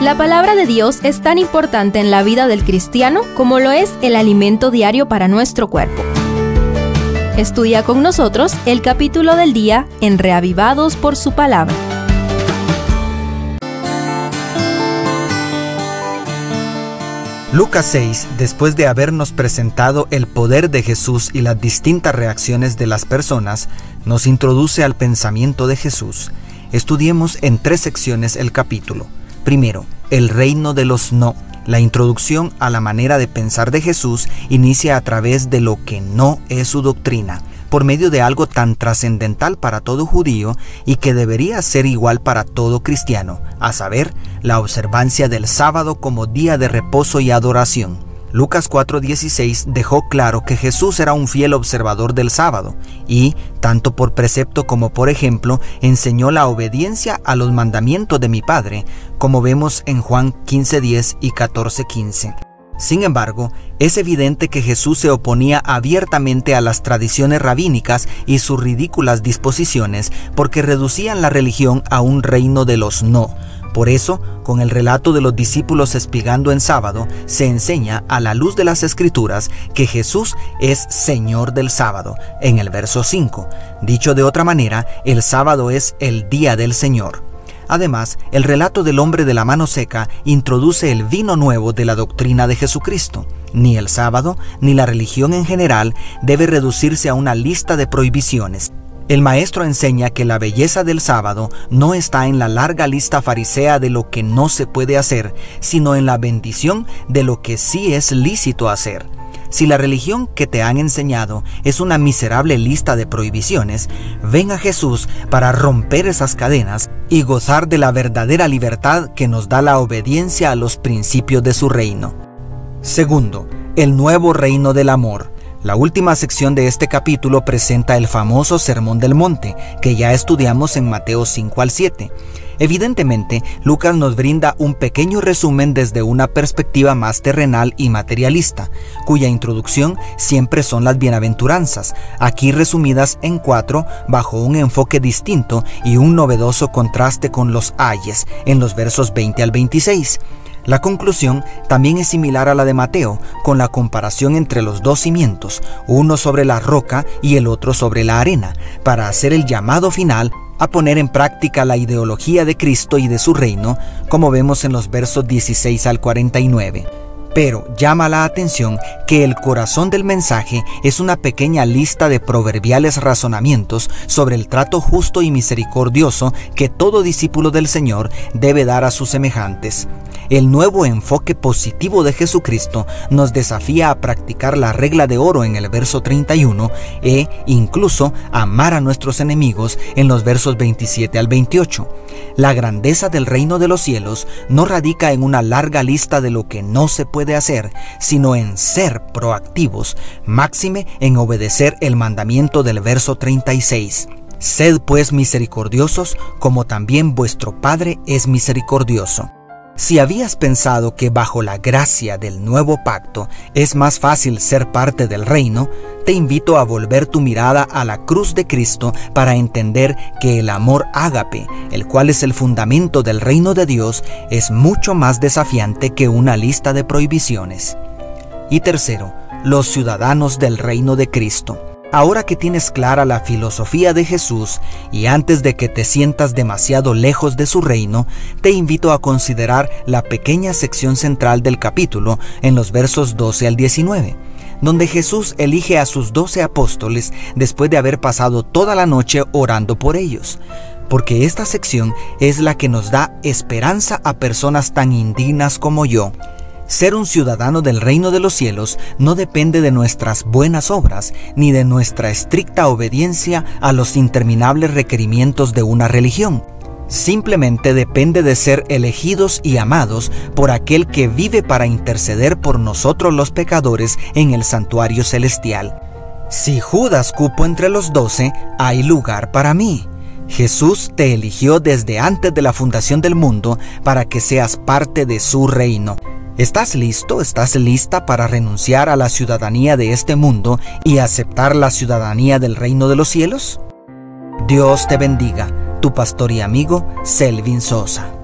La palabra de Dios es tan importante en la vida del cristiano como lo es el alimento diario para nuestro cuerpo. Estudia con nosotros el capítulo del día en Reavivados por su palabra. Lucas 6, después de habernos presentado el poder de Jesús y las distintas reacciones de las personas, nos introduce al pensamiento de Jesús. Estudiemos en tres secciones el capítulo. Primero, el reino de los no. La introducción a la manera de pensar de Jesús inicia a través de lo que no es su doctrina por medio de algo tan trascendental para todo judío y que debería ser igual para todo cristiano, a saber, la observancia del sábado como día de reposo y adoración. Lucas 4:16 dejó claro que Jesús era un fiel observador del sábado y, tanto por precepto como por ejemplo, enseñó la obediencia a los mandamientos de mi Padre, como vemos en Juan 15:10 y 14:15. Sin embargo, es evidente que Jesús se oponía abiertamente a las tradiciones rabínicas y sus ridículas disposiciones porque reducían la religión a un reino de los no. Por eso, con el relato de los discípulos espigando en sábado, se enseña a la luz de las escrituras que Jesús es Señor del sábado, en el verso 5. Dicho de otra manera, el sábado es el día del Señor. Además, el relato del hombre de la mano seca introduce el vino nuevo de la doctrina de Jesucristo. Ni el sábado, ni la religión en general debe reducirse a una lista de prohibiciones. El maestro enseña que la belleza del sábado no está en la larga lista farisea de lo que no se puede hacer, sino en la bendición de lo que sí es lícito hacer. Si la religión que te han enseñado es una miserable lista de prohibiciones, ven a Jesús para romper esas cadenas y gozar de la verdadera libertad que nos da la obediencia a los principios de su reino. Segundo, el nuevo reino del amor. La última sección de este capítulo presenta el famoso Sermón del Monte, que ya estudiamos en Mateo 5 al 7. Evidentemente, Lucas nos brinda un pequeño resumen desde una perspectiva más terrenal y materialista, cuya introducción siempre son las bienaventuranzas, aquí resumidas en cuatro bajo un enfoque distinto y un novedoso contraste con los ayes en los versos 20 al 26. La conclusión también es similar a la de Mateo, con la comparación entre los dos cimientos, uno sobre la roca y el otro sobre la arena, para hacer el llamado final a poner en práctica la ideología de Cristo y de su reino, como vemos en los versos 16 al 49. Pero llama la atención que el corazón del mensaje es una pequeña lista de proverbiales razonamientos sobre el trato justo y misericordioso que todo discípulo del Señor debe dar a sus semejantes. El nuevo enfoque positivo de Jesucristo nos desafía a practicar la regla de oro en el verso 31 e incluso amar a nuestros enemigos en los versos 27 al 28. La grandeza del reino de los cielos no radica en una larga lista de lo que no se puede hacer, sino en ser proactivos, máxime en obedecer el mandamiento del verso 36. Sed pues misericordiosos como también vuestro Padre es misericordioso. Si habías pensado que bajo la gracia del nuevo pacto es más fácil ser parte del reino, te invito a volver tu mirada a la cruz de Cristo para entender que el amor ágape, el cual es el fundamento del reino de Dios, es mucho más desafiante que una lista de prohibiciones. Y tercero, los ciudadanos del reino de Cristo. Ahora que tienes clara la filosofía de Jesús y antes de que te sientas demasiado lejos de su reino, te invito a considerar la pequeña sección central del capítulo en los versos 12 al 19, donde Jesús elige a sus doce apóstoles después de haber pasado toda la noche orando por ellos porque esta sección es la que nos da esperanza a personas tan indignas como yo ser un ciudadano del reino de los cielos no depende de nuestras buenas obras ni de nuestra estricta obediencia a los interminables requerimientos de una religión. Simplemente depende de ser elegidos y amados por aquel que vive para interceder por nosotros los pecadores en el santuario celestial. Si Judas cupo entre los doce, hay lugar para mí. Jesús te eligió desde antes de la fundación del mundo para que seas parte de su reino. ¿Estás listo? ¿Estás lista para renunciar a la ciudadanía de este mundo y aceptar la ciudadanía del reino de los cielos? Dios te bendiga, tu pastor y amigo Selvin Sosa.